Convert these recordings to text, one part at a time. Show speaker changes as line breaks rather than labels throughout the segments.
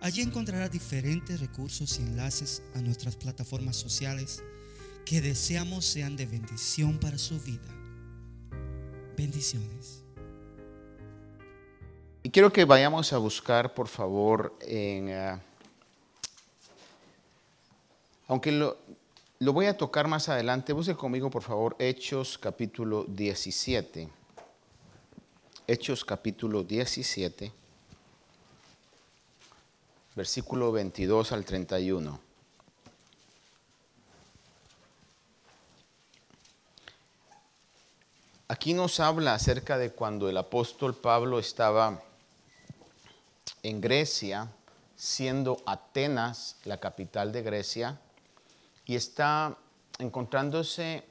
Allí encontrará diferentes recursos y enlaces a nuestras plataformas sociales que deseamos sean de bendición para su vida. Bendiciones.
Y quiero que vayamos a buscar, por favor, en... Uh, aunque lo, lo voy a tocar más adelante, busque conmigo, por favor, Hechos capítulo 17. Hechos capítulo 17 versículo 22 al 31. Aquí nos habla acerca de cuando el apóstol Pablo estaba en Grecia, siendo Atenas la capital de Grecia, y está encontrándose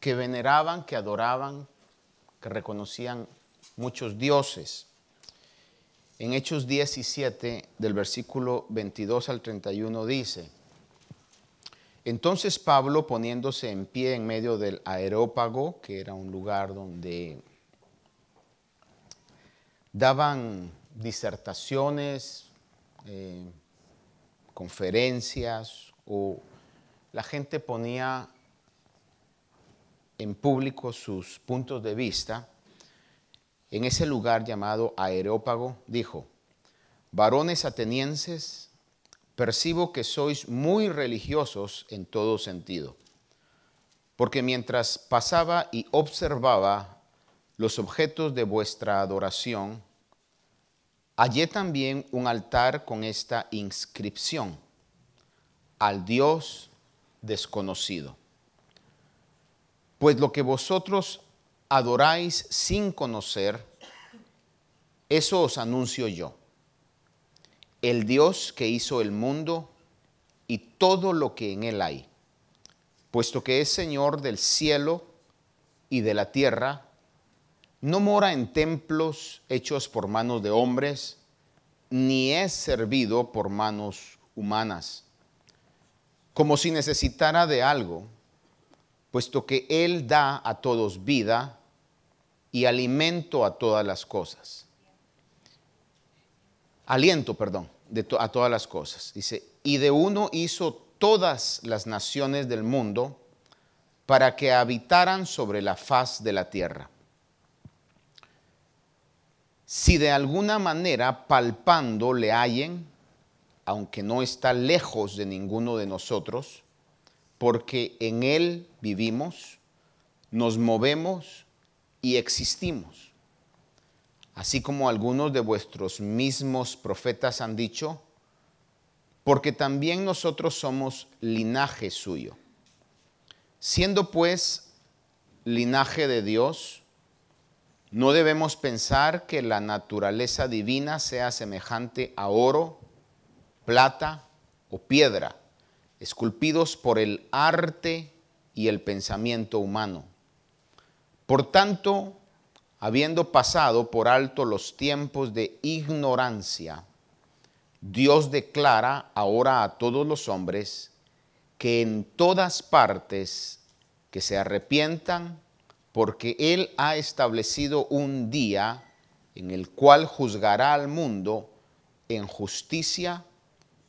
que veneraban, que adoraban, que reconocían muchos dioses. En Hechos 17, del versículo 22 al 31 dice, entonces Pablo poniéndose en pie en medio del aerópago, que era un lugar donde daban disertaciones, eh, conferencias o la gente ponía en público sus puntos de vista, en ese lugar llamado Aerópago, dijo, varones atenienses, percibo que sois muy religiosos en todo sentido, porque mientras pasaba y observaba los objetos de vuestra adoración, hallé también un altar con esta inscripción, al Dios desconocido. Pues lo que vosotros adoráis sin conocer, eso os anuncio yo. El Dios que hizo el mundo y todo lo que en él hay, puesto que es Señor del cielo y de la tierra, no mora en templos hechos por manos de hombres, ni es servido por manos humanas, como si necesitara de algo, puesto que Él da a todos vida y alimento a todas las cosas. Aliento, perdón, a todas las cosas. Dice, y de uno hizo todas las naciones del mundo para que habitaran sobre la faz de la tierra. Si de alguna manera palpando le hallen, aunque no está lejos de ninguno de nosotros, porque en él vivimos, nos movemos y existimos. Así como algunos de vuestros mismos profetas han dicho, porque también nosotros somos linaje suyo. Siendo pues linaje de Dios, no debemos pensar que la naturaleza divina sea semejante a oro, plata o piedra, esculpidos por el arte y el pensamiento humano por tanto, habiendo pasado por alto los tiempos de ignorancia, Dios declara ahora a todos los hombres que en todas partes que se arrepientan, porque Él ha establecido un día en el cual juzgará al mundo en justicia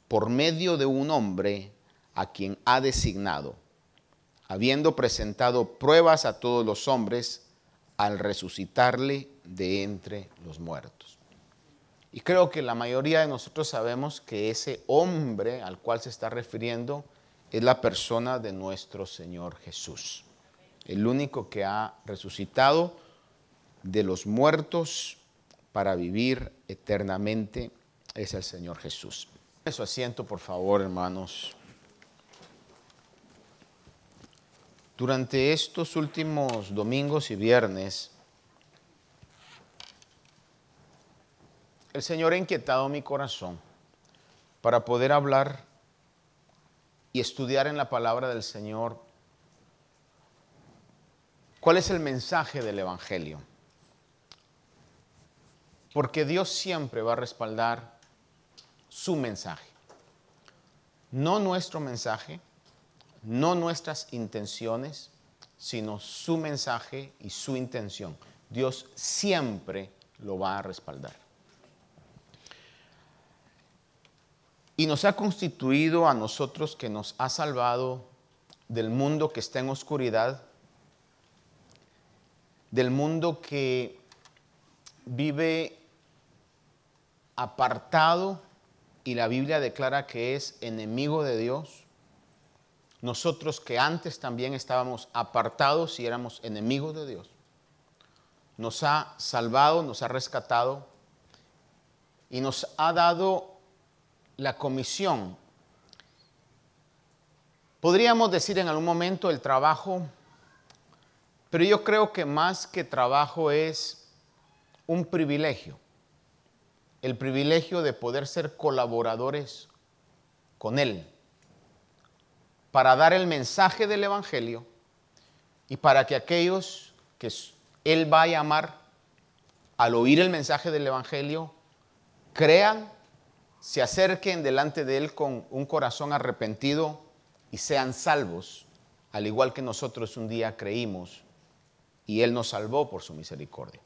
por medio de un hombre a quien ha designado habiendo presentado pruebas a todos los hombres al resucitarle de entre los muertos. Y creo que la mayoría de nosotros sabemos que ese hombre al cual se está refiriendo es la persona de nuestro Señor Jesús, el único que ha resucitado de los muertos para vivir eternamente es el Señor Jesús. Su asiento, por favor, hermanos. Durante estos últimos domingos y viernes el Señor ha inquietado mi corazón para poder hablar y estudiar en la palabra del Señor cuál es el mensaje del Evangelio. Porque Dios siempre va a respaldar su mensaje. No nuestro mensaje, no nuestras intenciones, sino su mensaje y su intención. Dios siempre lo va a respaldar. Y nos ha constituido a nosotros que nos ha salvado del mundo que está en oscuridad, del mundo que vive apartado y la Biblia declara que es enemigo de Dios. Nosotros que antes también estábamos apartados y éramos enemigos de Dios, nos ha salvado, nos ha rescatado y nos ha dado la comisión. Podríamos decir en algún momento el trabajo, pero yo creo que más que trabajo es un privilegio. El privilegio de poder ser colaboradores con Él para dar el mensaje del Evangelio y para que aquellos que Él va a llamar al oír el mensaje del Evangelio crean se acerquen delante de Él con un corazón arrepentido y sean salvos, al igual que nosotros un día creímos y Él nos salvó por su misericordia.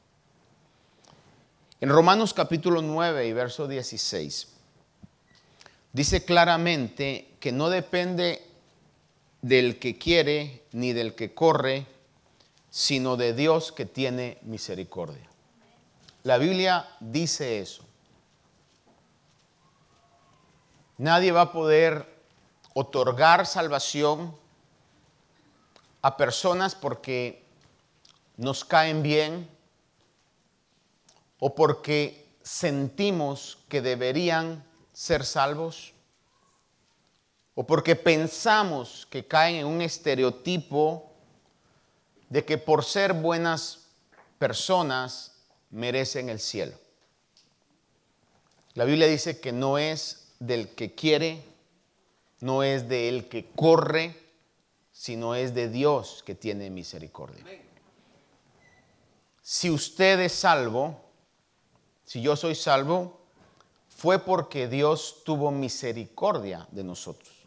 En Romanos capítulo 9 y verso 16, dice claramente que no depende del que quiere ni del que corre, sino de Dios que tiene misericordia. La Biblia dice eso. Nadie va a poder otorgar salvación a personas porque nos caen bien o porque sentimos que deberían ser salvos o porque pensamos que caen en un estereotipo de que por ser buenas personas merecen el cielo. La Biblia dice que no es del que quiere, no es del que corre, sino es de Dios que tiene misericordia. Si usted es salvo, si yo soy salvo, fue porque Dios tuvo misericordia de nosotros.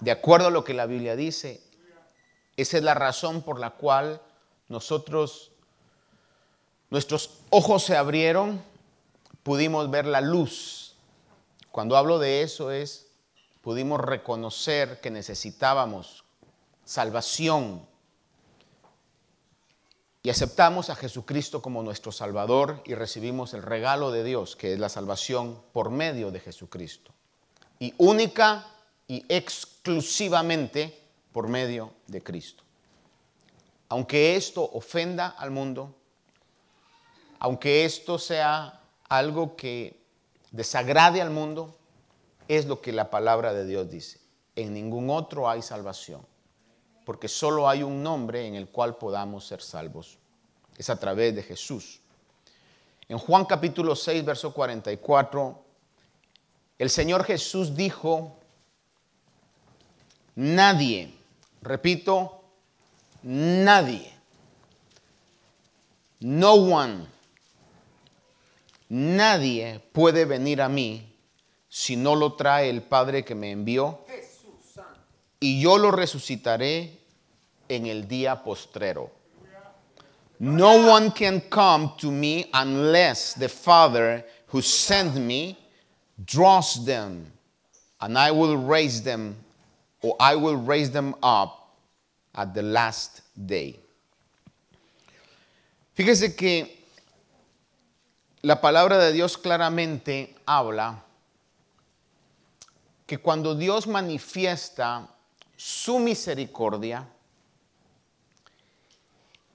De acuerdo a lo que la Biblia dice, esa es la razón por la cual nosotros, nuestros ojos se abrieron, pudimos ver la luz cuando hablo de eso es, pudimos reconocer que necesitábamos salvación y aceptamos a Jesucristo como nuestro Salvador y recibimos el regalo de Dios, que es la salvación por medio de Jesucristo. Y única y exclusivamente por medio de Cristo. Aunque esto ofenda al mundo, aunque esto sea algo que desagrade al mundo, es lo que la palabra de Dios dice. En ningún otro hay salvación, porque solo hay un nombre en el cual podamos ser salvos. Es a través de Jesús. En Juan capítulo 6, verso 44, el Señor Jesús dijo, nadie, repito, nadie, no one Nadie puede venir a mí si no lo trae el Padre que me envió. Y yo lo resucitaré en el día postrero. No one can come to me unless the Father who sent me draws them, and I will raise them, or I will raise them up at the last day. Fíjese que la palabra de Dios claramente habla que cuando Dios manifiesta su misericordia,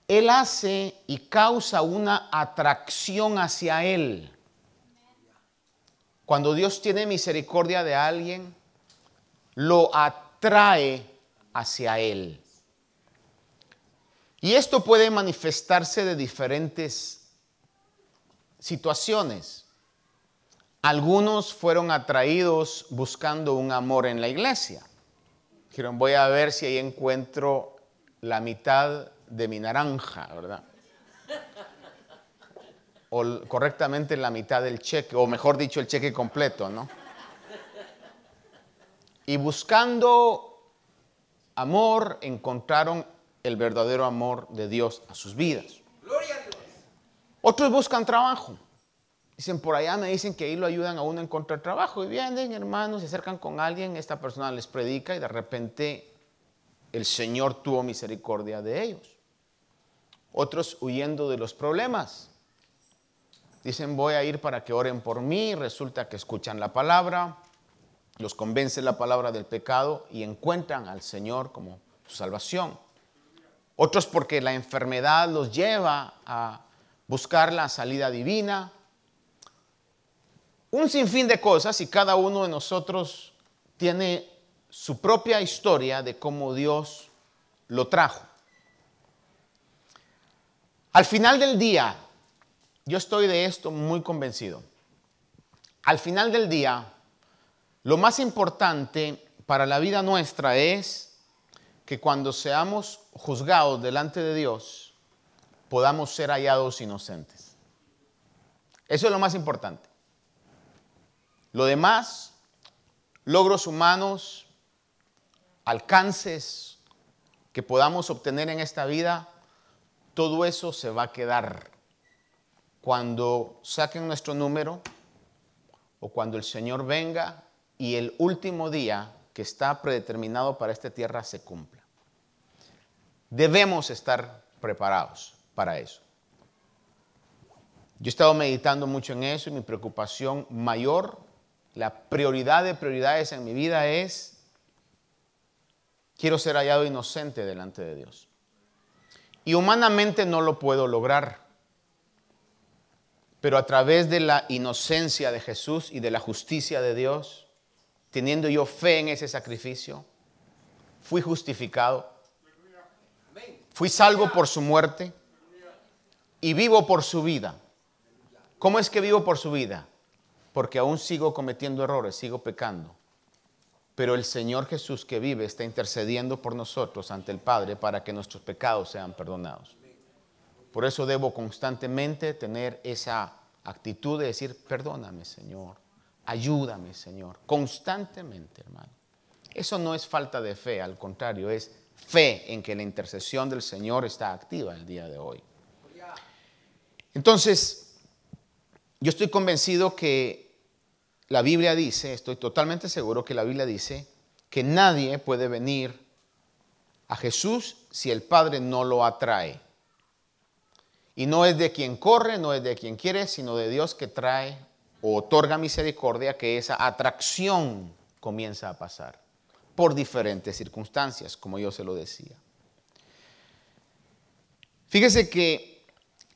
Él hace y causa una atracción hacia Él. Cuando Dios tiene misericordia de alguien, lo atrae hacia Él. Y esto puede manifestarse de diferentes situaciones. Algunos fueron atraídos buscando un amor en la iglesia. Dijeron, voy a ver si ahí encuentro la mitad de mi naranja, ¿verdad? O correctamente la mitad del cheque, o mejor dicho, el cheque completo, ¿no? Y buscando amor, encontraron el verdadero amor de Dios a sus vidas. Otros buscan trabajo. Dicen, por allá me dicen que ahí lo ayudan a uno a encontrar trabajo. Y vienen, hermanos, se acercan con alguien, esta persona les predica y de repente el Señor tuvo misericordia de ellos. Otros huyendo de los problemas. Dicen, voy a ir para que oren por mí. Resulta que escuchan la palabra, los convence la palabra del pecado y encuentran al Señor como su salvación. Otros porque la enfermedad los lleva a buscar la salida divina. Un sinfín de cosas y cada uno de nosotros tiene su propia historia de cómo Dios lo trajo. Al final del día, yo estoy de esto muy convencido. Al final del día, lo más importante para la vida nuestra es que cuando seamos juzgados delante de Dios, podamos ser hallados inocentes. Eso es lo más importante. Lo demás, logros humanos, alcances que podamos obtener en esta vida, todo eso se va a quedar cuando saquen nuestro número o cuando el Señor venga y el último día que está predeterminado para esta tierra se cumpla. Debemos estar preparados para eso. Yo he estado meditando mucho en eso y mi preocupación mayor, la prioridad de prioridades en mi vida es, quiero ser hallado inocente delante de Dios. Y humanamente no lo puedo lograr. Pero a través de la inocencia de Jesús y de la justicia de Dios, teniendo yo fe en ese sacrificio, fui justificado, fui salvo por su muerte y vivo por su vida. ¿Cómo es que vivo por su vida? Porque aún sigo cometiendo errores, sigo pecando. Pero el Señor Jesús que vive está intercediendo por nosotros ante el Padre para que nuestros pecados sean perdonados. Por eso debo constantemente tener esa actitud de decir, perdóname Señor, ayúdame Señor, constantemente hermano. Eso no es falta de fe, al contrario, es fe en que la intercesión del Señor está activa el día de hoy. Entonces, yo estoy convencido que la Biblia dice, estoy totalmente seguro que la Biblia dice, que nadie puede venir a Jesús si el Padre no lo atrae. Y no es de quien corre, no es de quien quiere, sino de Dios que trae otorga misericordia, que esa atracción comienza a pasar por diferentes circunstancias, como yo se lo decía. Fíjese que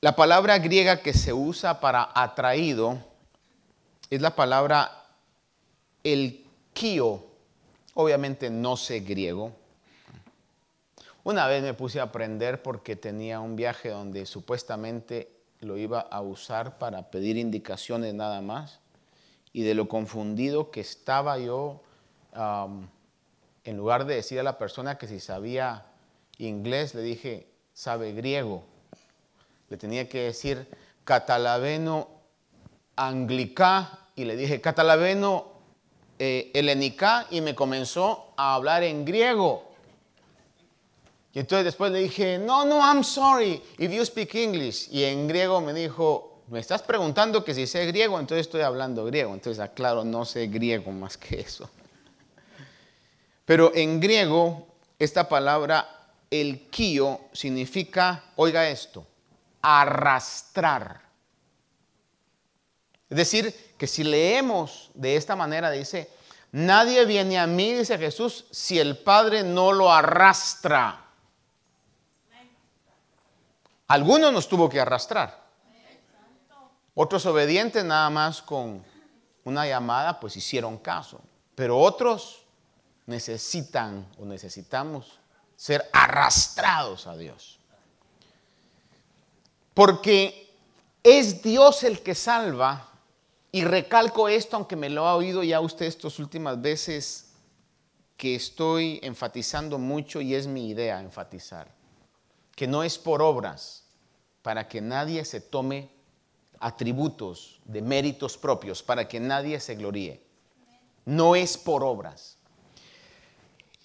la palabra griega que se usa para atraído es la palabra el kio. Obviamente no sé griego, una vez me puse a aprender porque tenía un viaje donde supuestamente lo iba a usar para pedir indicaciones nada más y de lo confundido que estaba yo, en lugar de decir a la persona que si sabía inglés, le dije, sabe griego. Le tenía que decir catalaveno anglicá y le dije catalaveno eh, y me comenzó a hablar en griego. Y entonces después le dije, no, no, I'm sorry, if you speak English. Y en griego me dijo, me estás preguntando que si sé griego, entonces estoy hablando griego. Entonces, aclaro, no sé griego más que eso. Pero en griego, esta palabra, el kio, significa, oiga esto, arrastrar. Es decir, que si leemos de esta manera, dice, nadie viene a mí, dice Jesús, si el Padre no lo arrastra. Algunos nos tuvo que arrastrar. Otros obedientes nada más con una llamada pues hicieron caso. Pero otros necesitan o necesitamos ser arrastrados a Dios. Porque es Dios el que salva Y recalco esto, aunque me lo ha oído ya usted estas últimas veces, que estoy enfatizando mucho y es mi idea enfatizar, que no es por obras, para que nadie se tome atributos de méritos propios, para que nadie se gloríe. No es por obras.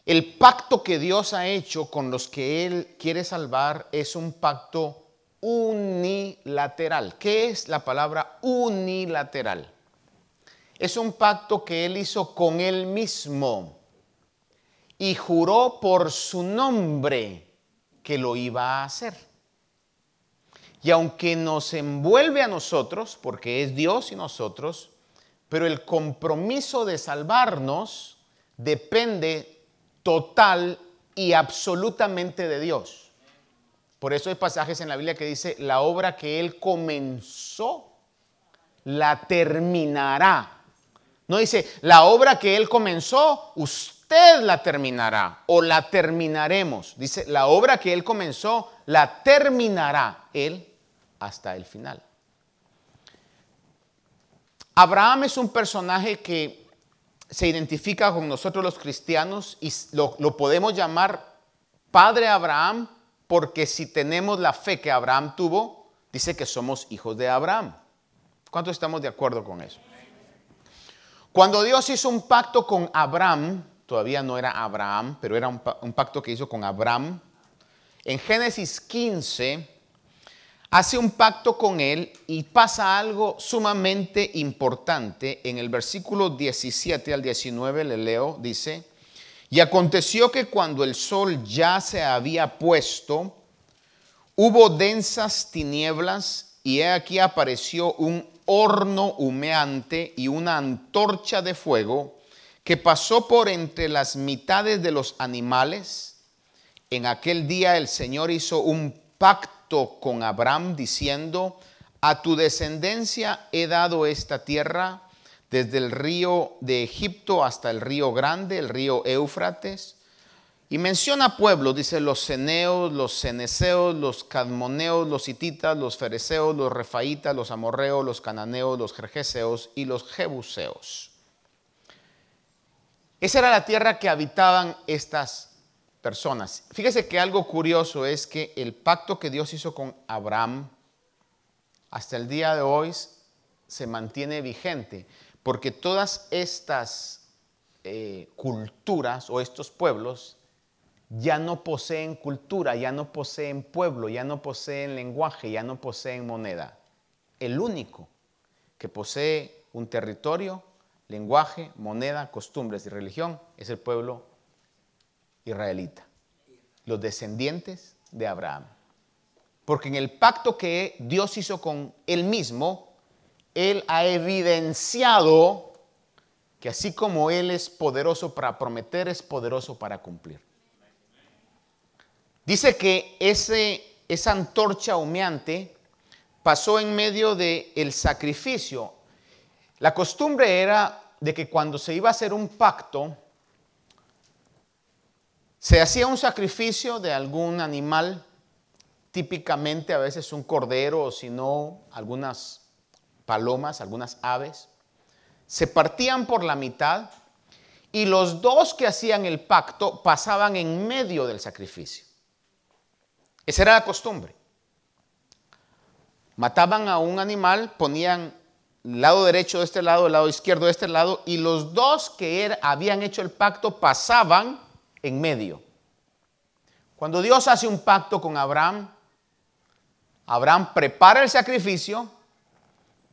El pacto que Dios ha hecho con los que Él quiere salvar es un pacto unilateral. ¿Qué es la palabra unilateral? Es un pacto que Él hizo con Él mismo y juró por su nombre que lo iba a hacer. Y aunque nos envuelve a nosotros, porque es Dios y nosotros, pero el compromiso de salvarnos depende total y absolutamente de Dios. Por eso hay pasajes en la Biblia que dice, la obra que Él comenzó, la terminará. No dice, la obra que Él comenzó, usted la terminará o la terminaremos. Dice, la obra que Él comenzó, la terminará Él hasta el final. Abraham es un personaje que se identifica con nosotros los cristianos y lo, lo, podemos llamar Padre Abraham porque si tenemos la fe que Abraham tuvo, dice que somos hijos de Abraham. ¿Cuántos estamos de acuerdo con eso? Cuando Dios hizo un pacto con Abraham, todavía no era Abraham, pero era un, pacto que hizo con Abraham, en Génesis 15, hace un pacto con él y pasa algo sumamente importante. En el versículo 17 al 19 le leo, dice, y aconteció que cuando el sol ya se había puesto, hubo densas tinieblas y he aquí apareció un horno humeante y una antorcha de fuego que pasó por entre las mitades de los animales. En aquel día el Señor hizo un pacto con Abraham diciendo, a tu descendencia he dado esta tierra desde el río de Egipto hasta el río grande, el río Éufrates. Y menciona pueblos, dice los ceneos, los ceneseos, los cadmoneos, los hititas, los fereceos, los refaitas, los amorreos, los cananeos, los jerjeseos y los jebuseos. Esa era la tierra que habitaban estas personas. Fíjese que algo curioso es que el pacto que Dios hizo con Abraham hasta el día de hoy se mantiene vigente, porque todas estas eh, culturas o estos pueblos ya no poseen cultura, ya no poseen pueblo, ya no poseen lenguaje, ya no poseen moneda. El único que posee un territorio, lenguaje, moneda, costumbres y religión es el pueblo israelita, los descendientes de Abraham. Porque en el pacto que Dios hizo con él mismo, él ha evidenciado que así como él es poderoso para prometer, es poderoso para cumplir. Dice que ese, esa antorcha humeante pasó en medio del el sacrificio. La costumbre era de que cuando se iba a hacer un pacto, se hacía un sacrificio de algún animal, típicamente a veces un cordero o si no algunas palomas, algunas aves. Se partían por la mitad y los dos que hacían el pacto pasaban en medio del sacrificio. Esa era la costumbre. Mataban a un animal, ponían lado derecho de este lado, el lado izquierdo de este lado, y los dos que habían hecho el pacto pasaban en medio. Cuando Dios hace un pacto con Abraham, Abraham prepara el sacrificio,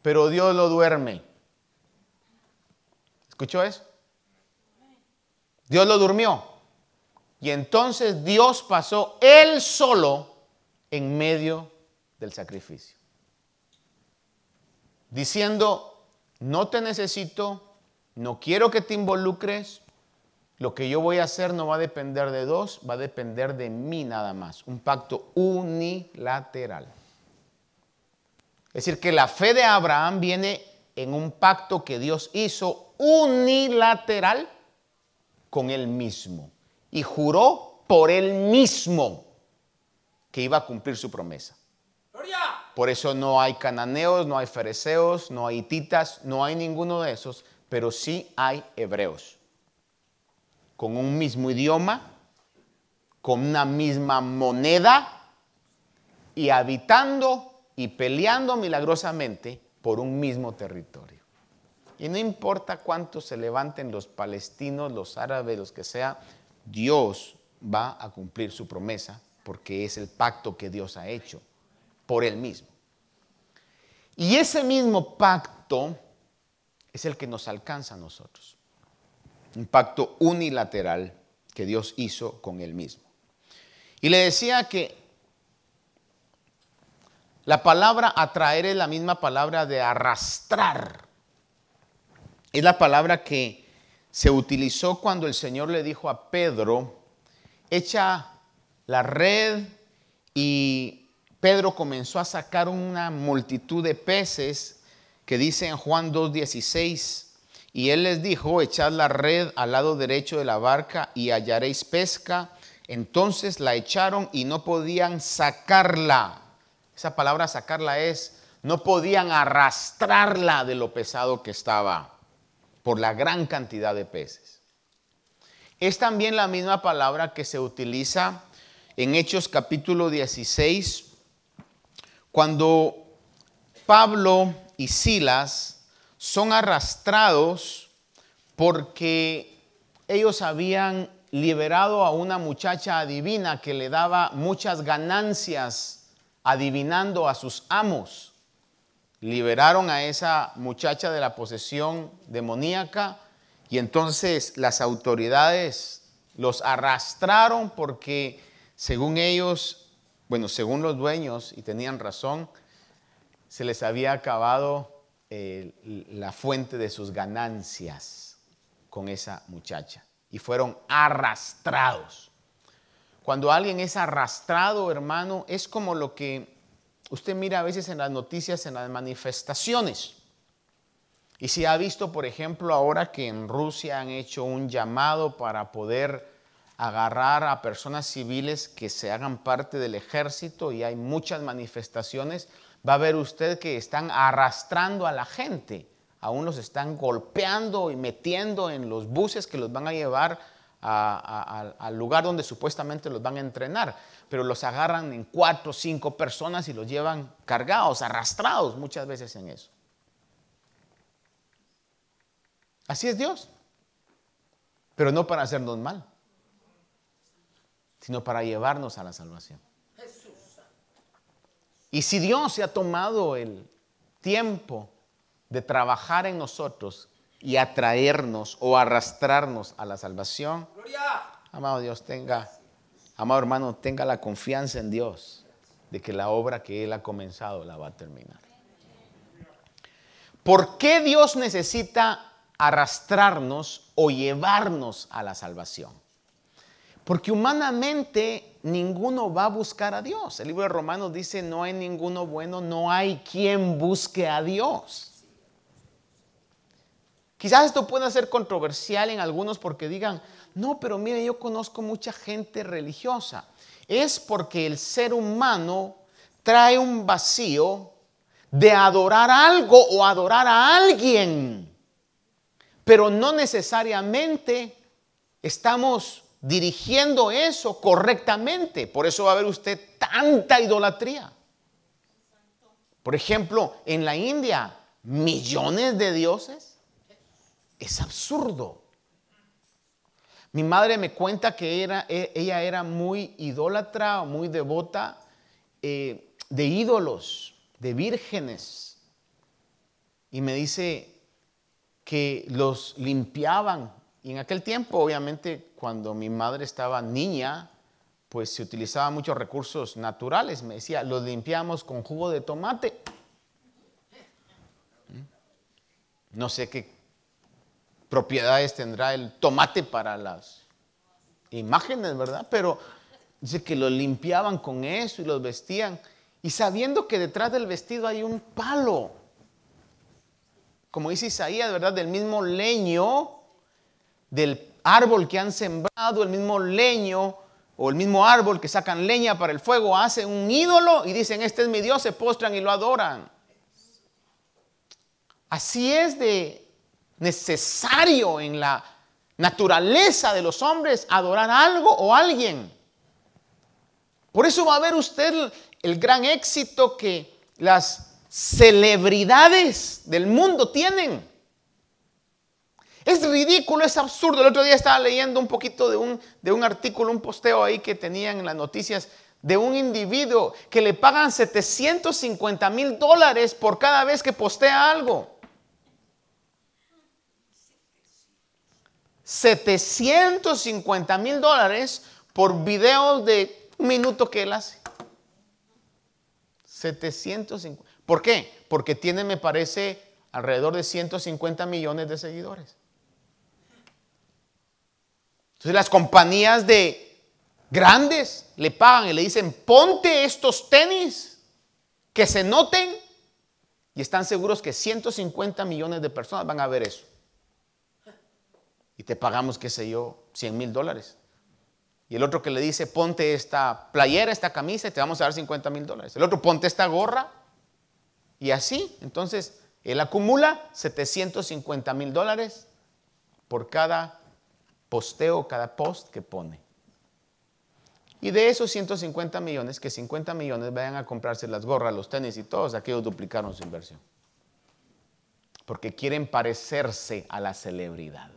pero Dios lo duerme. ¿Escuchó eso? Dios lo durmió. Y entonces Dios pasó él solo en medio del sacrificio. Diciendo, no te necesito, no quiero que te involucres, lo que yo voy a hacer no va a depender de dos, va a depender de mí nada más. Un pacto unilateral. Es decir, que la fe de Abraham viene en un pacto que Dios hizo unilateral con él mismo. Y juró por él mismo que iba a cumplir su promesa. Por eso no hay cananeos, no hay fereceos, no hay hititas, no hay ninguno de esos, pero sí hay hebreos. Con un mismo idioma, con una misma moneda y habitando y peleando milagrosamente por un mismo territorio. Y no importa cuánto se levanten los palestinos, los árabes, los que sea, Dios va a cumplir su promesa porque es el pacto que Dios ha hecho por él mismo. Y ese mismo pacto es el que nos alcanza a nosotros. Un pacto unilateral que Dios hizo con él mismo. Y le decía que la palabra atraer es la misma palabra de arrastrar. Es la palabra que se utilizó cuando el Señor le dijo a Pedro, echa la red y Pedro comenzó a sacar una multitud de peces que dice en Juan 2.16, y él les dijo, echad la red al lado derecho de la barca y hallaréis pesca. Entonces la echaron y no podían sacarla. Esa palabra sacarla es, no podían arrastrarla de lo pesado que estaba por la gran cantidad de peces. Es también la misma palabra que se utiliza en Hechos capítulo 16, cuando Pablo y Silas son arrastrados porque ellos habían liberado a una muchacha adivina que le daba muchas ganancias adivinando a sus amos. Liberaron a esa muchacha de la posesión demoníaca y entonces las autoridades los arrastraron porque según ellos bueno, según los dueños, y tenían razón, se les había acabado eh, la fuente de sus ganancias con esa muchacha y fueron arrastrados. Cuando alguien es arrastrado, hermano, es como lo que usted mira a veces en las noticias, en las manifestaciones. Y si ha visto, por ejemplo, ahora que en Rusia han hecho un llamado para poder agarrar a personas civiles que se hagan parte del ejército y hay muchas manifestaciones, va a ver usted que están arrastrando a la gente. Aún los están golpeando y metiendo en los buses que los van a llevar al lugar donde supuestamente los van a entrenar. Pero los agarran en cuatro o cinco personas y los llevan cargados, arrastrados muchas veces en eso. Así es Dios. Pero no para hacernos mal sino para llevarnos a la salvación. Y si Dios se ha tomado el tiempo de trabajar en nosotros y atraernos o arrastrarnos a la salvación, amado Dios, tenga, amado hermano, tenga la confianza en Dios de que la obra que Él ha comenzado la va a terminar. ¿Por qué Dios necesita arrastrarnos o llevarnos a la salvación? Porque humanamente ninguno va a buscar a Dios. El libro de Romanos dice, no hay ninguno bueno, no hay quien busque a Dios. Quizás esto pueda ser controversial en algunos porque digan, no, pero mire, yo conozco mucha gente religiosa. Es porque el ser humano trae un vacío de adorar algo o adorar a alguien. Pero no necesariamente estamos dirigiendo eso correctamente. Por eso va a ver usted tanta idolatría. Por ejemplo, en la India, millones de dioses. Es absurdo. Mi madre me cuenta que era, e, ella era muy idólatra, muy devota eh, de ídolos, de vírgenes. Y me dice que los limpiaban y en aquel tiempo, obviamente, cuando mi madre estaba niña, pues se utilizaban muchos recursos naturales. Me decía, los limpiamos con jugo de tomate. ¿Mm? No sé qué propiedades tendrá el tomate para las imágenes, ¿verdad? Pero dice que los limpiaban con eso y los vestían. Y sabiendo que detrás del vestido hay un palo. Como dice Isaías, ¿verdad? Del mismo leño del árbol que han sembrado, el mismo leño o el mismo árbol que sacan leña para el fuego, hacen un ídolo y dicen, este es mi Dios, se postran y lo adoran. Así es de necesario en la naturaleza de los hombres adorar algo o alguien. Por eso va a ver usted el gran éxito que las celebridades del mundo tienen. Es ridículo, es absurdo. El otro día estaba leyendo un poquito de un, de un artículo, un posteo ahí que tenían en las noticias de un individuo que le pagan 750 mil dólares por cada vez que postea algo. 750 mil dólares por videos de un minuto que él hace. 750. ¿Por qué? Porque tiene, me parece, alrededor de 150 millones de seguidores. Entonces las compañías de grandes le pagan y le dicen, ponte estos tenis que se noten y están seguros que 150 millones de personas van a ver eso y te pagamos, qué sé yo, 100 mil dólares. Y el otro que le dice, ponte esta playera, esta camisa y te vamos a dar 50 mil dólares. El otro, ponte esta gorra. Y así, entonces, él acumula 750 mil dólares por cada posteo, cada post que pone. Y de esos 150 millones, que 50 millones vayan a comprarse las gorras, los tenis y todos aquellos duplicaron su inversión. Porque quieren parecerse a la celebridad.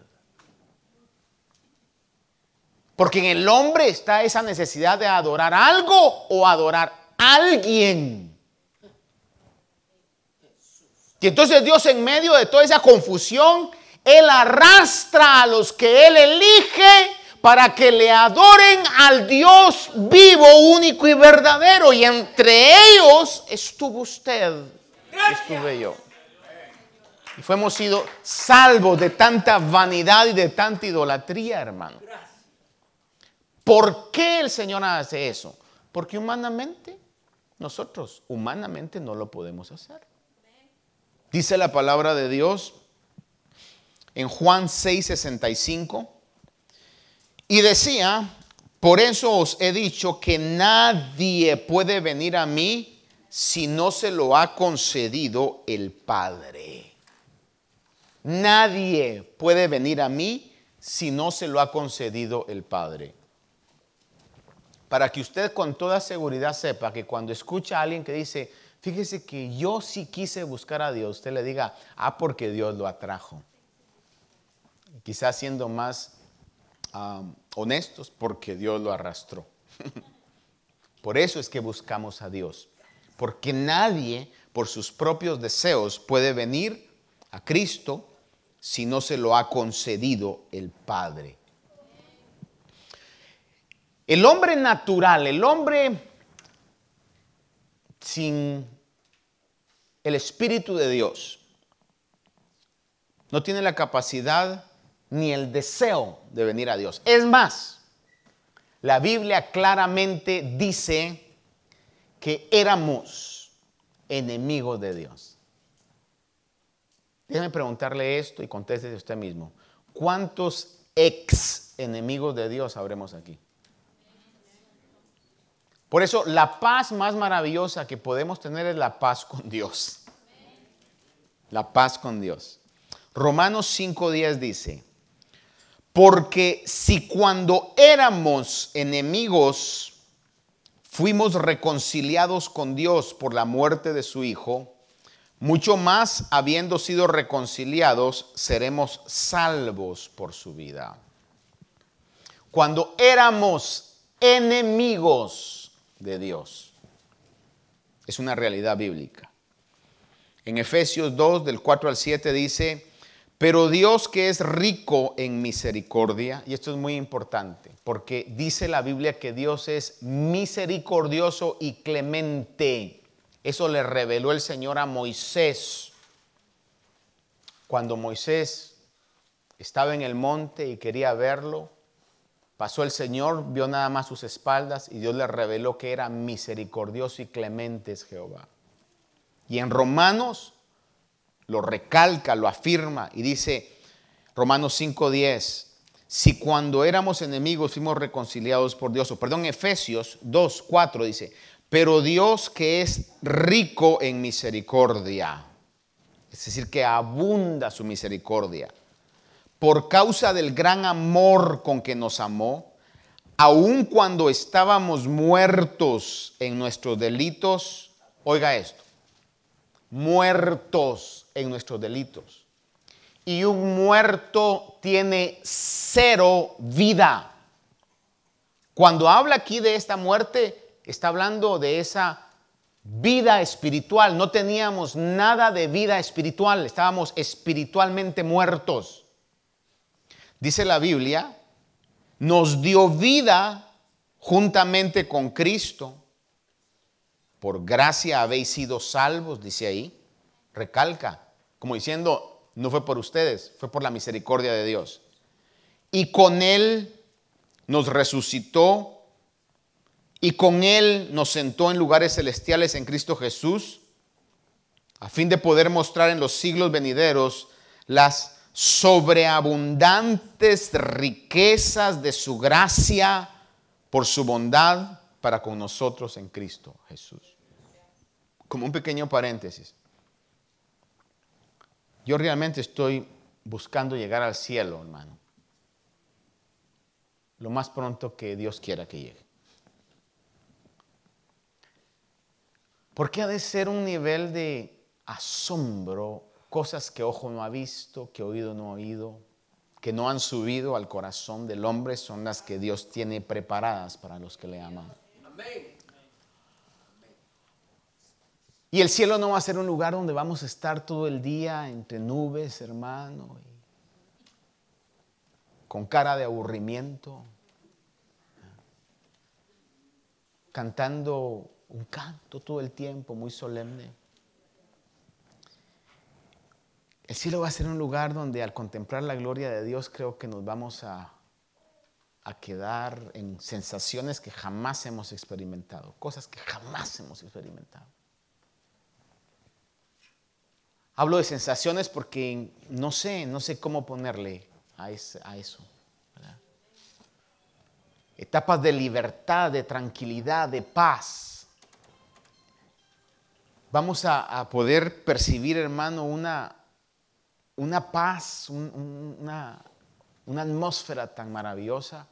Porque en el hombre está esa necesidad de adorar algo o adorar a alguien. Y entonces Dios en medio de toda esa confusión, Él arrastra a los que Él elige para que le adoren al Dios vivo, único y verdadero. Y entre ellos estuvo usted, estuve yo. Y fuimos sido salvos de tanta vanidad y de tanta idolatría, hermano. ¿Por qué el Señor hace eso? Porque humanamente, nosotros humanamente no lo podemos hacer. Dice la palabra de Dios en Juan 6:65 y decía, por eso os he dicho que nadie puede venir a mí si no se lo ha concedido el Padre. Nadie puede venir a mí si no se lo ha concedido el Padre para que usted con toda seguridad sepa que cuando escucha a alguien que dice, fíjese que yo sí quise buscar a Dios, usted le diga, ah, porque Dios lo atrajo. Quizás siendo más honestos, porque Dios lo arrastró. por eso es que buscamos a Dios, porque nadie por sus propios deseos puede venir a Cristo si no se lo ha concedido el Padre. El hombre natural, el hombre sin el Espíritu de Dios, no tiene la capacidad ni el deseo de venir a Dios. Es más, la Biblia claramente dice que éramos enemigos de Dios. Déjeme preguntarle esto y contéstese usted mismo. ¿Cuántos ex enemigos de Dios habremos aquí? Por eso la paz más maravillosa que podemos tener es la paz con Dios. La paz con Dios. Romanos 5.10 dice, porque si cuando éramos enemigos fuimos reconciliados con Dios por la muerte de su Hijo, mucho más habiendo sido reconciliados seremos salvos por su vida. Cuando éramos enemigos, de Dios. Es una realidad bíblica. En Efesios 2, del 4 al 7 dice, pero Dios que es rico en misericordia, y esto es muy importante, porque dice la Biblia que Dios es misericordioso y clemente. Eso le reveló el Señor a Moisés. Cuando Moisés estaba en el monte y quería verlo, Pasó el Señor, vio nada más sus espaldas y Dios le reveló que era misericordioso y clemente es Jehová. Y en Romanos lo recalca, lo afirma y dice, Romanos 5:10, si cuando éramos enemigos fuimos reconciliados por Dios. O perdón, Efesios 2, 4 dice, pero Dios que es rico en misericordia, es decir, que abunda su misericordia, por causa del gran amor con que nos amó, aun cuando estábamos muertos en nuestros delitos, oiga esto, muertos en nuestros delitos. Y un muerto tiene cero vida. Cuando habla aquí de esta muerte, está hablando de esa vida espiritual. No teníamos nada de vida espiritual, estábamos espiritualmente muertos. Dice la Biblia, nos dio vida juntamente con Cristo. Por gracia habéis sido salvos, dice ahí. Recalca, como diciendo, no fue por ustedes, fue por la misericordia de Dios. Y con Él nos resucitó y con Él nos sentó en lugares celestiales en Cristo Jesús, a fin de poder mostrar en los siglos venideros las sobreabundantes riquezas de su gracia por su bondad para con nosotros en Cristo Jesús. Como un pequeño paréntesis. Yo realmente estoy buscando llegar al cielo, hermano. Lo más pronto que Dios quiera que llegue. Porque ha de ser un nivel de asombro, cosas que ojo no ha visto, que oído no ha oído, que no han subido al corazón del hombre, son las que Dios tiene preparadas para los que le aman. Y el cielo no va a ser un lugar donde vamos a estar todo el día entre nubes, hermano, con cara de aburrimiento, cantando un canto todo el tiempo muy solemne. El cielo va a ser un lugar donde al contemplar la gloria de Dios creo que nos vamos a, a quedar en sensaciones que jamás hemos experimentado, cosas que jamás hemos experimentado. Hablo de sensaciones porque no sé, no sé cómo ponerle a, eso. Etapas de libertad, de tranquilidad, de paz vamos a, poder percibir, hermano, una, una paz, una, una atmósfera tan maravillosa.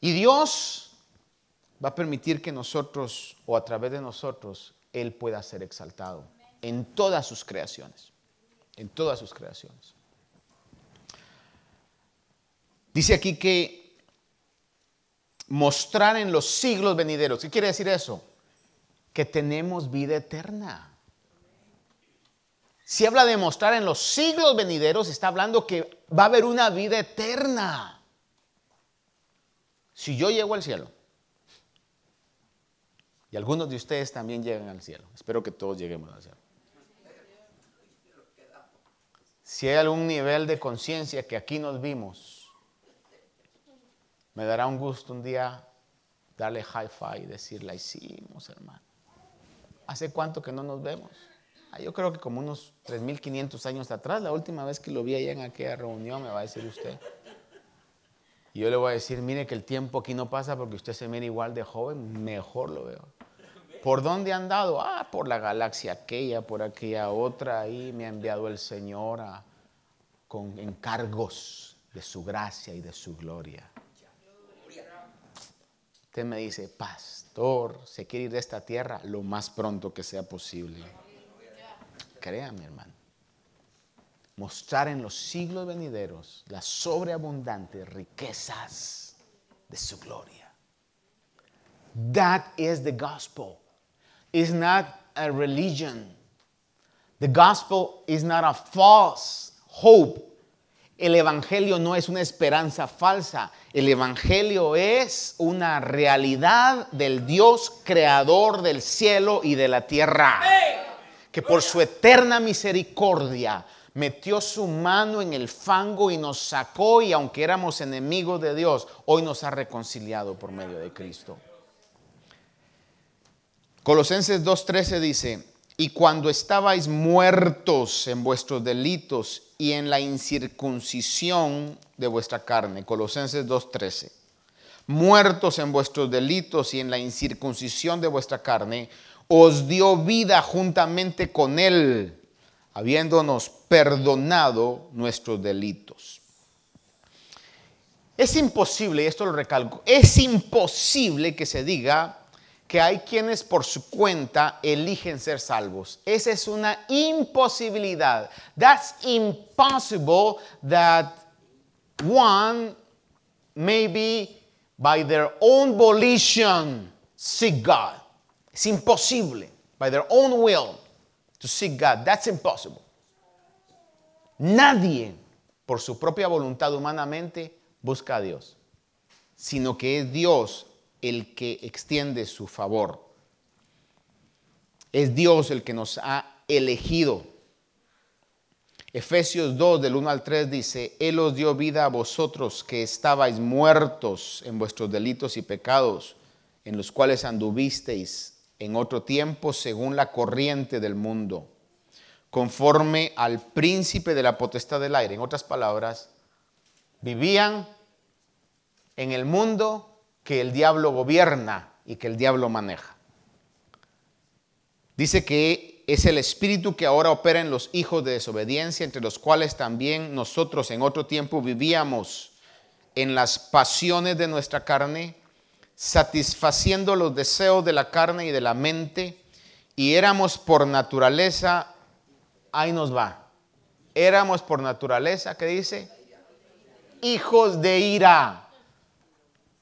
Y Dios va a permitir que nosotros, o a través de nosotros, Él pueda ser exaltado en todas sus creaciones. En todas sus creaciones. Dice aquí que mostrar en los siglos venideros. ¿Qué quiere decir eso? que tenemos vida eterna. Si habla de mostrar en los siglos venideros, está hablando que va a haber una vida eterna. Si yo llego al cielo, y algunos de ustedes también llegan al cielo, espero que todos lleguemos al cielo. Si hay algún nivel de conciencia que aquí nos vimos, me dará un gusto un día darle high five y decirle, hicimos, hermano. ¿Hace cuánto que no nos vemos? Ah, yo creo que como unos 3.500 años atrás, la última vez que lo vi allá en aquella reunión, me va a decir usted. Y yo le voy a decir, mire que el tiempo aquí no pasa porque usted se mira igual de joven, mejor lo veo. ¿Por dónde ha andado? Ah, por la galaxia aquella, por aquella otra, ahí me ha enviado el Señor con encargos de su gracia y de su gloria. Usted me dice, pastor, se quiere ir de esta tierra lo más pronto que sea posible. Créame, hermano. Mostrar en los siglos venideros las sobreabundantes riquezas de su gloria. That is the gospel. It's not a religion. The gospel is not a false hope el Evangelio no es una esperanza falsa. El Evangelio es una realidad del Dios creador del cielo y de la tierra. Que por su eterna misericordia metió su mano en el fango y nos sacó y aunque éramos enemigos de Dios, hoy nos ha reconciliado por medio de Cristo. Colosenses 2.13 dice, y cuando estabais muertos en vuestros delitos y en la incircuncisión de vuestra carne. Colosenses 2.13. Muertos en vuestros delitos y en la incircuncisión de vuestra carne, os dio vida juntamente con Él, habiéndonos perdonado nuestros delitos. Es imposible, y esto lo recalco, es imposible que se diga que hay quienes por su cuenta eligen ser salvos. Esa es una imposibilidad. That's impossible that one maybe by their own volition seek God. Es imposible by their own will to seek God. That's impossible. Nadie por su propia voluntad humanamente busca a Dios, sino que es Dios el que extiende su favor. Es Dios el que nos ha elegido. Efesios 2 del 1 al 3 dice, Él os dio vida a vosotros que estabais muertos en vuestros delitos y pecados, en los cuales anduvisteis en otro tiempo según la corriente del mundo, conforme al príncipe de la potestad del aire. En otras palabras, vivían en el mundo que el diablo gobierna y que el diablo maneja. Dice que es el espíritu que ahora opera en los hijos de desobediencia, entre los cuales también nosotros en otro tiempo vivíamos en las pasiones de nuestra carne, satisfaciendo los deseos de la carne y de la mente, y éramos por naturaleza, ahí nos va, éramos por naturaleza, ¿qué dice? Hijos de ira.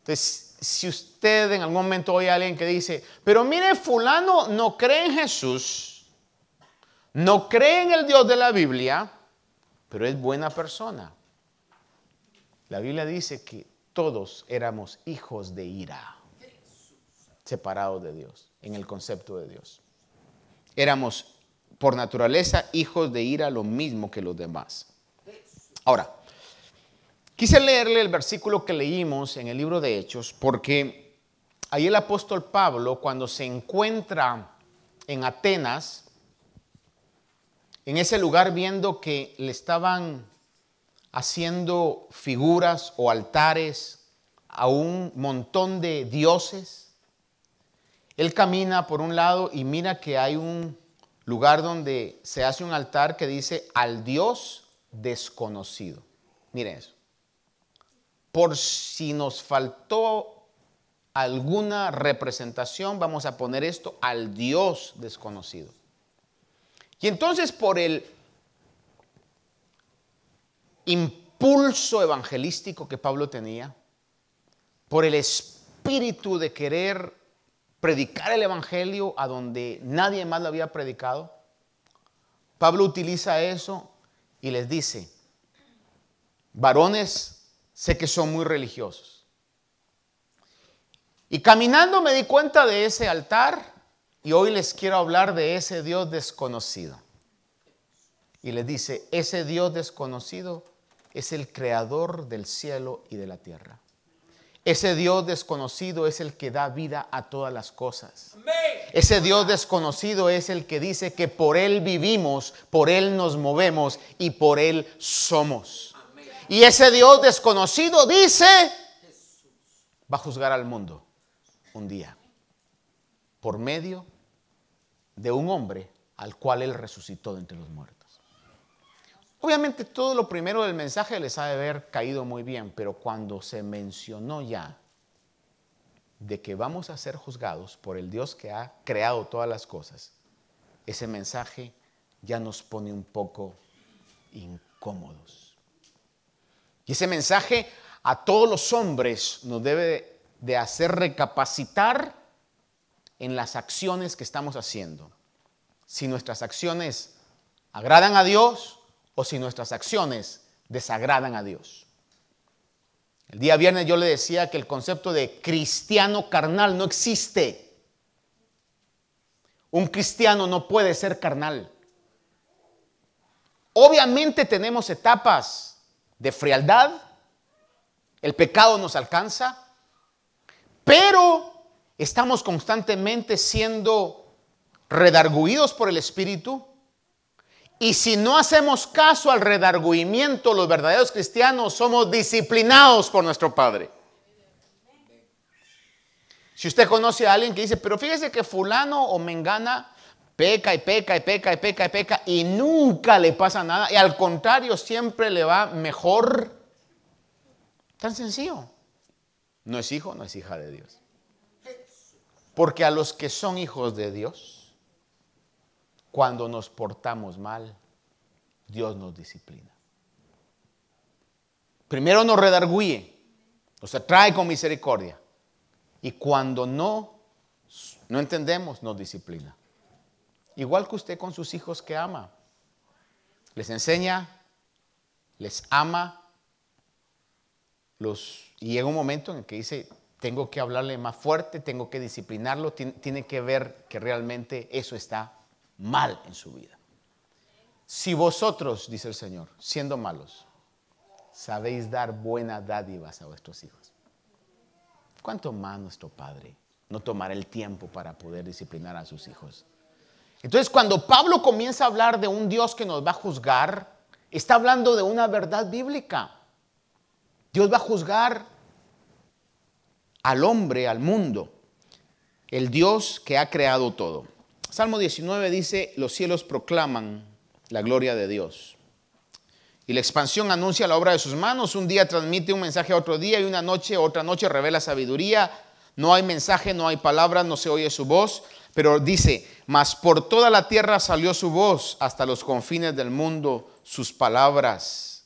Entonces, si usted en algún momento oye a alguien que dice, pero mire, fulano no cree en Jesús, no cree en el Dios de la Biblia, pero es buena persona. La Biblia dice que todos éramos hijos de ira, separados de Dios, en el concepto de Dios. Éramos por naturaleza hijos de ira lo mismo que los demás. Ahora, Quise leerle el versículo que leímos en el libro de Hechos porque ahí el apóstol Pablo, cuando se encuentra en Atenas, en ese lugar viendo que le estaban haciendo figuras o altares a un montón de dioses, él camina por un lado y mira que hay un lugar donde se hace un altar que dice al Dios desconocido. Miren eso por si nos faltó alguna representación, vamos a poner esto al Dios desconocido. Y entonces por el impulso evangelístico que Pablo tenía, por el espíritu de querer predicar el Evangelio a donde nadie más lo había predicado, Pablo utiliza eso y les dice, varones sé que son muy religiosos. Y caminando me di cuenta de ese altar y hoy les quiero hablar de ese Dios desconocido. Y les dice, ese Dios desconocido es el creador del cielo y de la tierra. Ese Dios desconocido es el que da vida a todas las cosas. Ese Dios desconocido es el que dice que por Él vivimos, por Él nos movemos y por Él somos. Y ese Dios desconocido dice, va a juzgar al mundo un día por medio de un hombre al cual él resucitó de entre los muertos. Obviamente todo lo primero del mensaje les ha de haber caído muy bien, pero cuando se mencionó ya de que vamos a ser juzgados por el Dios que ha creado todas las cosas, ese mensaje ya nos pone un poco incómodos. Y ese mensaje a todos los hombres nos debe de hacer recapacitar en las acciones que estamos haciendo. Si nuestras acciones agradan a Dios o si nuestras acciones desagradan a Dios. El día viernes yo le decía que el concepto de cristiano carnal no existe. Un cristiano no puede ser carnal. Obviamente tenemos etapas de frialdad, el pecado nos alcanza, pero estamos constantemente siendo redarguidos por el Espíritu. Y si no hacemos caso al redarguimiento, los verdaderos cristianos somos disciplinados por nuestro Padre. Si usted conoce a alguien que dice, pero fíjese que fulano o mengana peca y peca y peca y peca y peca y nunca le pasa nada y al contrario siempre le va mejor. Tan sencillo. No es hijo, no es hija de Dios. Porque a los que son hijos de Dios, cuando nos portamos mal, Dios nos disciplina. Primero nos redarguye, nos atrae con misericordia. Y cuando no, no entendemos, nos disciplina. Igual que usted con sus hijos que ama. Les enseña, les ama, y llega un momento en el que dice, tengo que hablarle más fuerte, tengo que disciplinarlo, tiene, que ver que realmente eso está mal en su vida. Si vosotros, dice el Señor, siendo malos, sabéis dar buenas dádivas a vuestros hijos, ¿cuánto más nuestro Padre no tomará el tiempo para poder disciplinar a sus hijos? Entonces, cuando Pablo comienza a hablar de un Dios que nos va a juzgar, está hablando de una verdad bíblica. Dios va a juzgar al hombre, al mundo, el Dios que ha creado todo. Salmo 19 dice, los cielos proclaman la gloria de Dios. Y la expansión anuncia la obra de sus manos. Un día transmite un mensaje a otro día y una noche, otra noche revela sabiduría. No hay mensaje, no hay palabra, no se oye su voz. Pero dice, mas por toda la tierra salió su voz, hasta los confines del mundo sus palabras.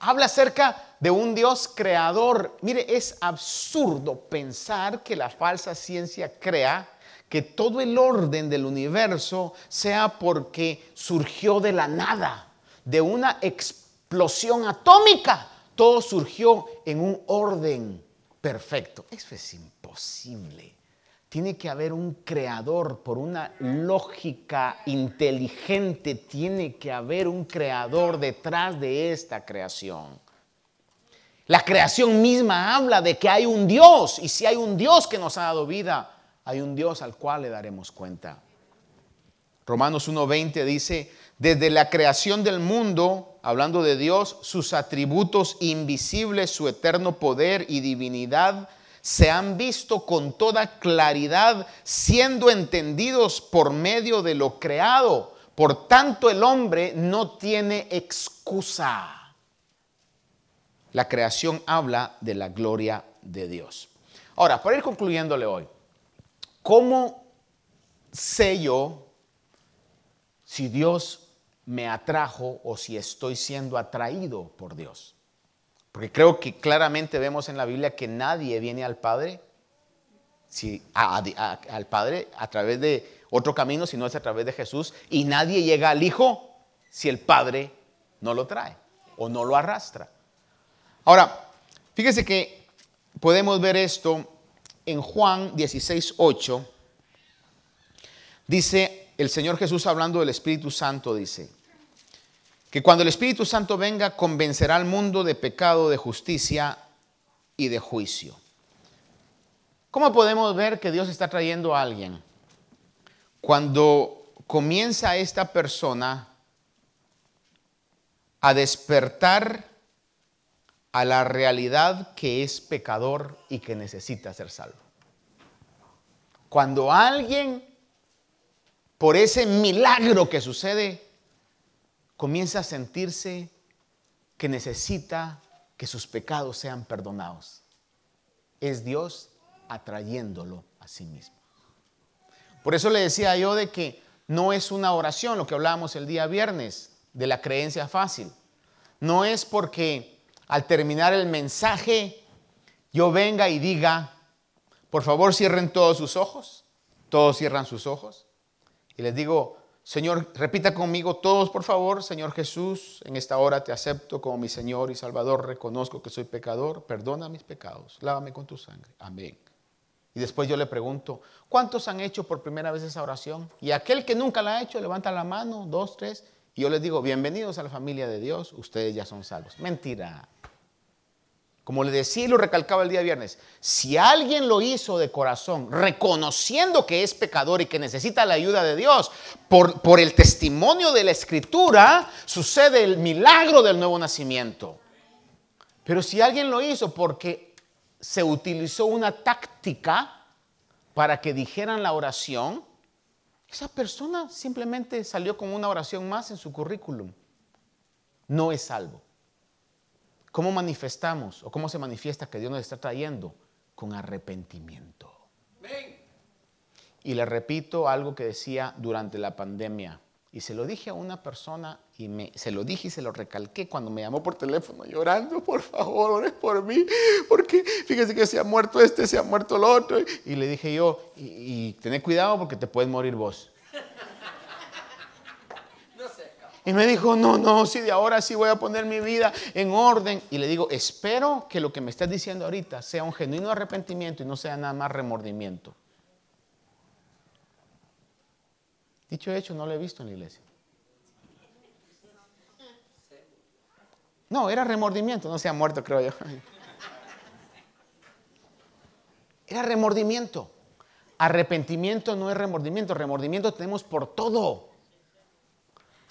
Habla acerca de un Dios creador. Mire, es absurdo pensar que la falsa ciencia crea que todo el orden del universo sea porque surgió de la nada, de una explosión atómica. Todo surgió en un orden perfecto. Eso es imposible. Tiene que haber un creador por una lógica inteligente. Tiene que haber un creador detrás de esta creación. La creación misma habla de que hay un Dios y si hay un Dios que nos ha dado vida, hay un Dios al cual le daremos cuenta. Romanos 1.20 dice, desde la creación del mundo, hablando de Dios, sus atributos invisibles, su eterno poder y divinidad, se han visto con toda claridad, siendo entendidos por medio de lo creado. Por tanto, el hombre no tiene excusa la creación habla de la gloria de Dios. Ahora, para ir concluyéndole hoy, ¿cómo sé yo si Dios me atrajo o si estoy siendo atraído por Dios? Porque creo que claramente vemos en la Biblia que nadie viene al Padre, si, al Padre a través de otro camino, si no es a través de Jesús, y nadie llega al Hijo si el Padre no lo trae o no lo arrastra. Ahora, fíjese que podemos ver esto en Juan 16, 8. Dice el Señor Jesús hablando del Espíritu Santo, dice, que cuando el Espíritu Santo venga, convencerá al mundo de pecado, de justicia y de juicio. ¿Cómo podemos ver que Dios está trayendo a alguien? Cuando comienza esta persona a despertar a la realidad que es pecador y que necesita ser salvo. Cuando alguien, por ese milagro que sucede, comienza a sentirse que necesita que sus pecados sean perdonados, es Dios atrayéndolo a sí mismo. Por eso le decía yo de que no es una oración, lo que hablábamos el día viernes, de la creencia fácil. No es porque al terminar el mensaje, yo venga y diga, por favor cierren todos sus ojos, todos cierran sus ojos, y les digo, Señor, repita conmigo todos, por favor, Señor Jesús, en esta hora te acepto como mi Señor y Salvador, reconozco que soy pecador, perdona mis pecados, lávame con tu sangre, amén. Y después yo le pregunto, ¿cuántos han hecho por primera vez esa oración? Y aquel que nunca la ha hecho, levanta la mano, dos, tres, y yo les digo, bienvenidos a la familia de Dios, ustedes ya son salvos. Mentira. Como le decía y lo recalcaba el día viernes, si alguien lo hizo de corazón, reconociendo que es pecador y que necesita la ayuda de Dios, por, por el testimonio de la escritura, sucede el milagro del nuevo nacimiento. Pero si alguien lo hizo porque se utilizó una táctica para que dijeran la oración, esa persona simplemente salió con una oración más en su currículum. No es salvo. ¿Cómo manifestamos o cómo se manifiesta que Dios nos está trayendo? Con arrepentimiento. Y le repito algo que decía durante la pandemia. Y se lo dije a una persona y me, se lo dije y se lo recalqué cuando me llamó por teléfono llorando, por favor, ores por mí, porque fíjese que se ha muerto este, se ha muerto el otro. Y le dije yo, y, y tened cuidado porque te puedes morir vos. Y me dijo, no, no, si de ahora sí voy a poner mi vida en orden. Y le digo, espero que lo que me estás diciendo ahorita sea un genuino arrepentimiento y no sea nada más remordimiento. Dicho hecho, no lo he visto en la iglesia. No, era remordimiento, no se ha muerto, creo yo. Era remordimiento. Arrepentimiento no es remordimiento, remordimiento tenemos por todo.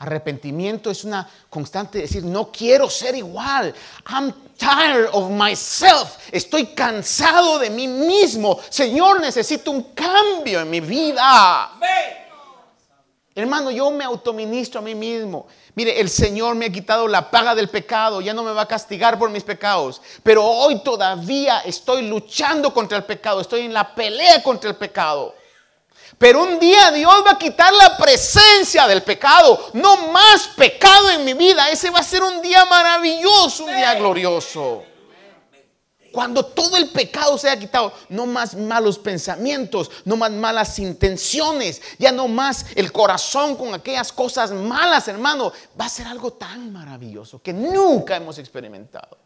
Arrepentimiento es una constante de decir, no quiero ser igual. I'm tired of myself. Estoy cansado de mí mismo. Señor, necesito un cambio en mi vida. Hermano, yo me autoministro a mí mismo. Mire, el Señor me ha quitado la paga del pecado, ya no me va a castigar por mis pecados. Pero hoy todavía estoy luchando contra el pecado, estoy en la pelea contra el pecado. Pero un día Dios va a quitar la presencia del pecado. No más pecado en mi vida. Ese va a ser un día maravilloso, un día glorioso. Cuando todo el pecado sea quitado, no más malos pensamientos, no más malas intenciones, ya no más el corazón con aquellas cosas malas, hermano, va a ser algo tan maravilloso que nunca hemos experimentado.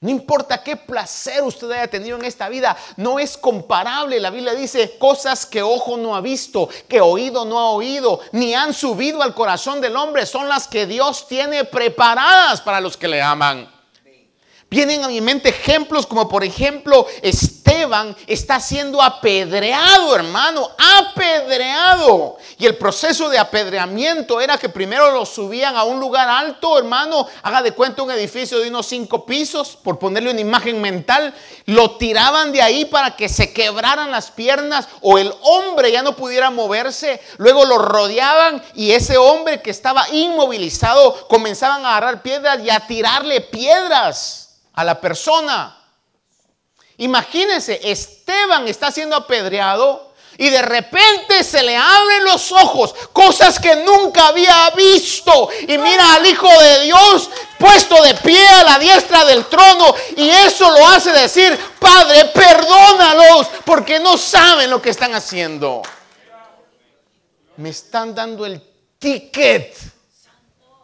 No importa qué placer usted haya tenido en esta vida, no es comparable. La Biblia dice cosas que ojo no ha visto, que oído no ha oído, ni han subido al corazón del hombre, son las que Dios tiene preparadas para los que le aman. Vienen a mi mente ejemplos como por ejemplo Está siendo apedreado, hermano, apedreado. Y el proceso de apedreamiento era que primero lo subían a un lugar alto, hermano, haga de cuenta un edificio de unos cinco pisos, por ponerle una imagen mental, lo tiraban de ahí para que se quebraran las piernas o el hombre ya no pudiera moverse, luego lo rodeaban y ese hombre que estaba inmovilizado comenzaban a agarrar piedras y a tirarle piedras a la persona. Imagínense, Esteban está siendo apedreado y de repente se le abren los ojos, cosas que nunca había visto. Y mira al Hijo de Dios puesto de pie a la diestra del trono. Y eso lo hace decir, Padre, perdónalos porque no saben lo que están haciendo. Me están dando el ticket,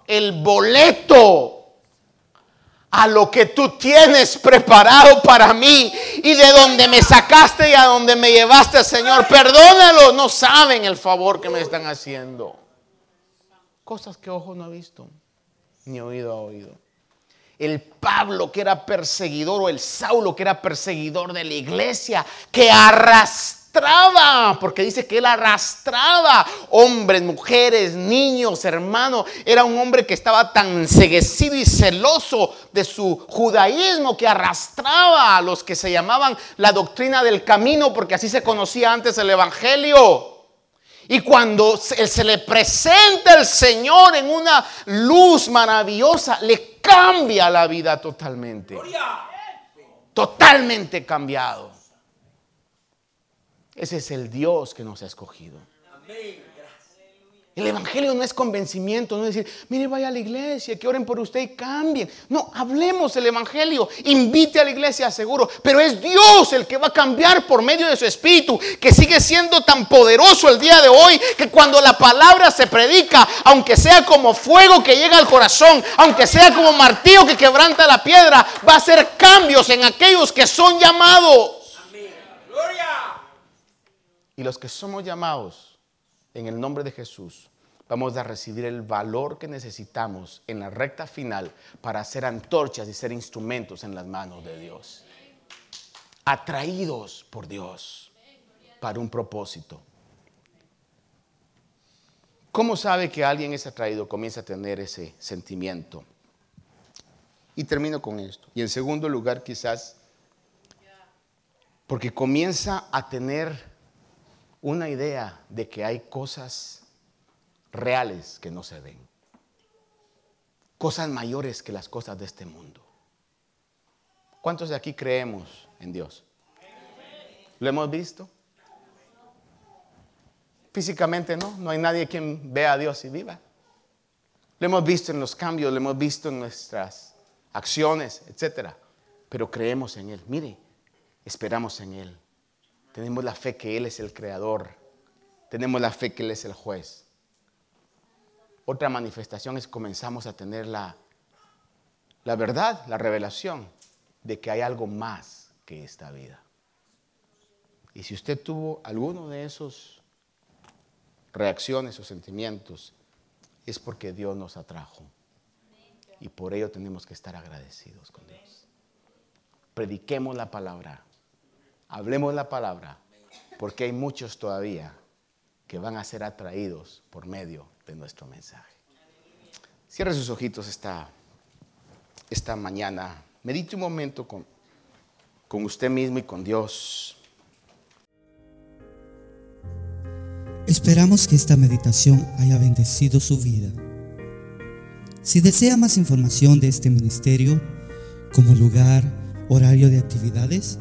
el boleto a lo que tú tienes preparado para mí y de donde me sacaste y a donde me llevaste, Señor. Perdónalo, no saben el favor que me están haciendo. Cosas que ojo no ha visto, ni oído ha oído. El Pablo que era perseguidor o el Saulo que era perseguidor de la iglesia, que arrastró porque dice que él arrastraba hombres, mujeres, niños, hermanos. Era un hombre que estaba tan enseguecido y celoso de su judaísmo que arrastraba a los que se llamaban la doctrina del camino, porque así se conocía antes el Evangelio. Y cuando se le presenta el Señor en una luz maravillosa, le cambia la vida totalmente. Totalmente cambiado. Ese es el Dios que nos ha escogido. El Evangelio no es convencimiento, no es decir, mire, vaya a la iglesia, que oren por usted y cambien. No, hablemos el Evangelio, invite a la iglesia, seguro. Pero es Dios el que va a cambiar por medio de su Espíritu, que sigue siendo tan poderoso el día de hoy, que cuando la palabra se predica, aunque sea como fuego que llega al corazón, aunque sea como martillo que quebranta la piedra, va a hacer cambios en aquellos que son llamados. Y los que somos llamados en el nombre de Jesús, vamos a recibir el valor que necesitamos en la recta final para hacer antorchas y ser instrumentos en las manos de Dios. Atraídos por Dios para un propósito. ¿Cómo sabe que alguien es atraído? Comienza a tener ese sentimiento. Y termino con esto. Y en segundo lugar, quizás, porque comienza a tener una idea de que hay cosas reales que no se ven. Cosas mayores que las cosas de este mundo. ¿Cuántos de aquí creemos en Dios? ¿Lo hemos visto? Físicamente no, no hay nadie quien vea a Dios y viva. Lo hemos visto en los cambios, lo hemos visto en nuestras acciones, etc. Pero creemos en Él. Mire, esperamos en Él. Tenemos la fe que Él es el creador. Tenemos la fe que Él es el juez. Otra manifestación es comenzamos a tener la, la verdad, la revelación de que hay algo más que esta vida. Y si usted tuvo alguno de esos reacciones o sentimientos, es porque Dios nos atrajo. Y por ello tenemos que estar agradecidos con Dios. Prediquemos la palabra hablemos la palabra, porque hay muchos todavía que van a ser atraídos por medio de nuestro mensaje. Cierre sus ojitos esta, esta mañana. Medite un momento con, con usted mismo y con Dios.
Esperamos que esta meditación haya bendecido su vida. Si desea más información de este ministerio, como lugar, horario de actividades,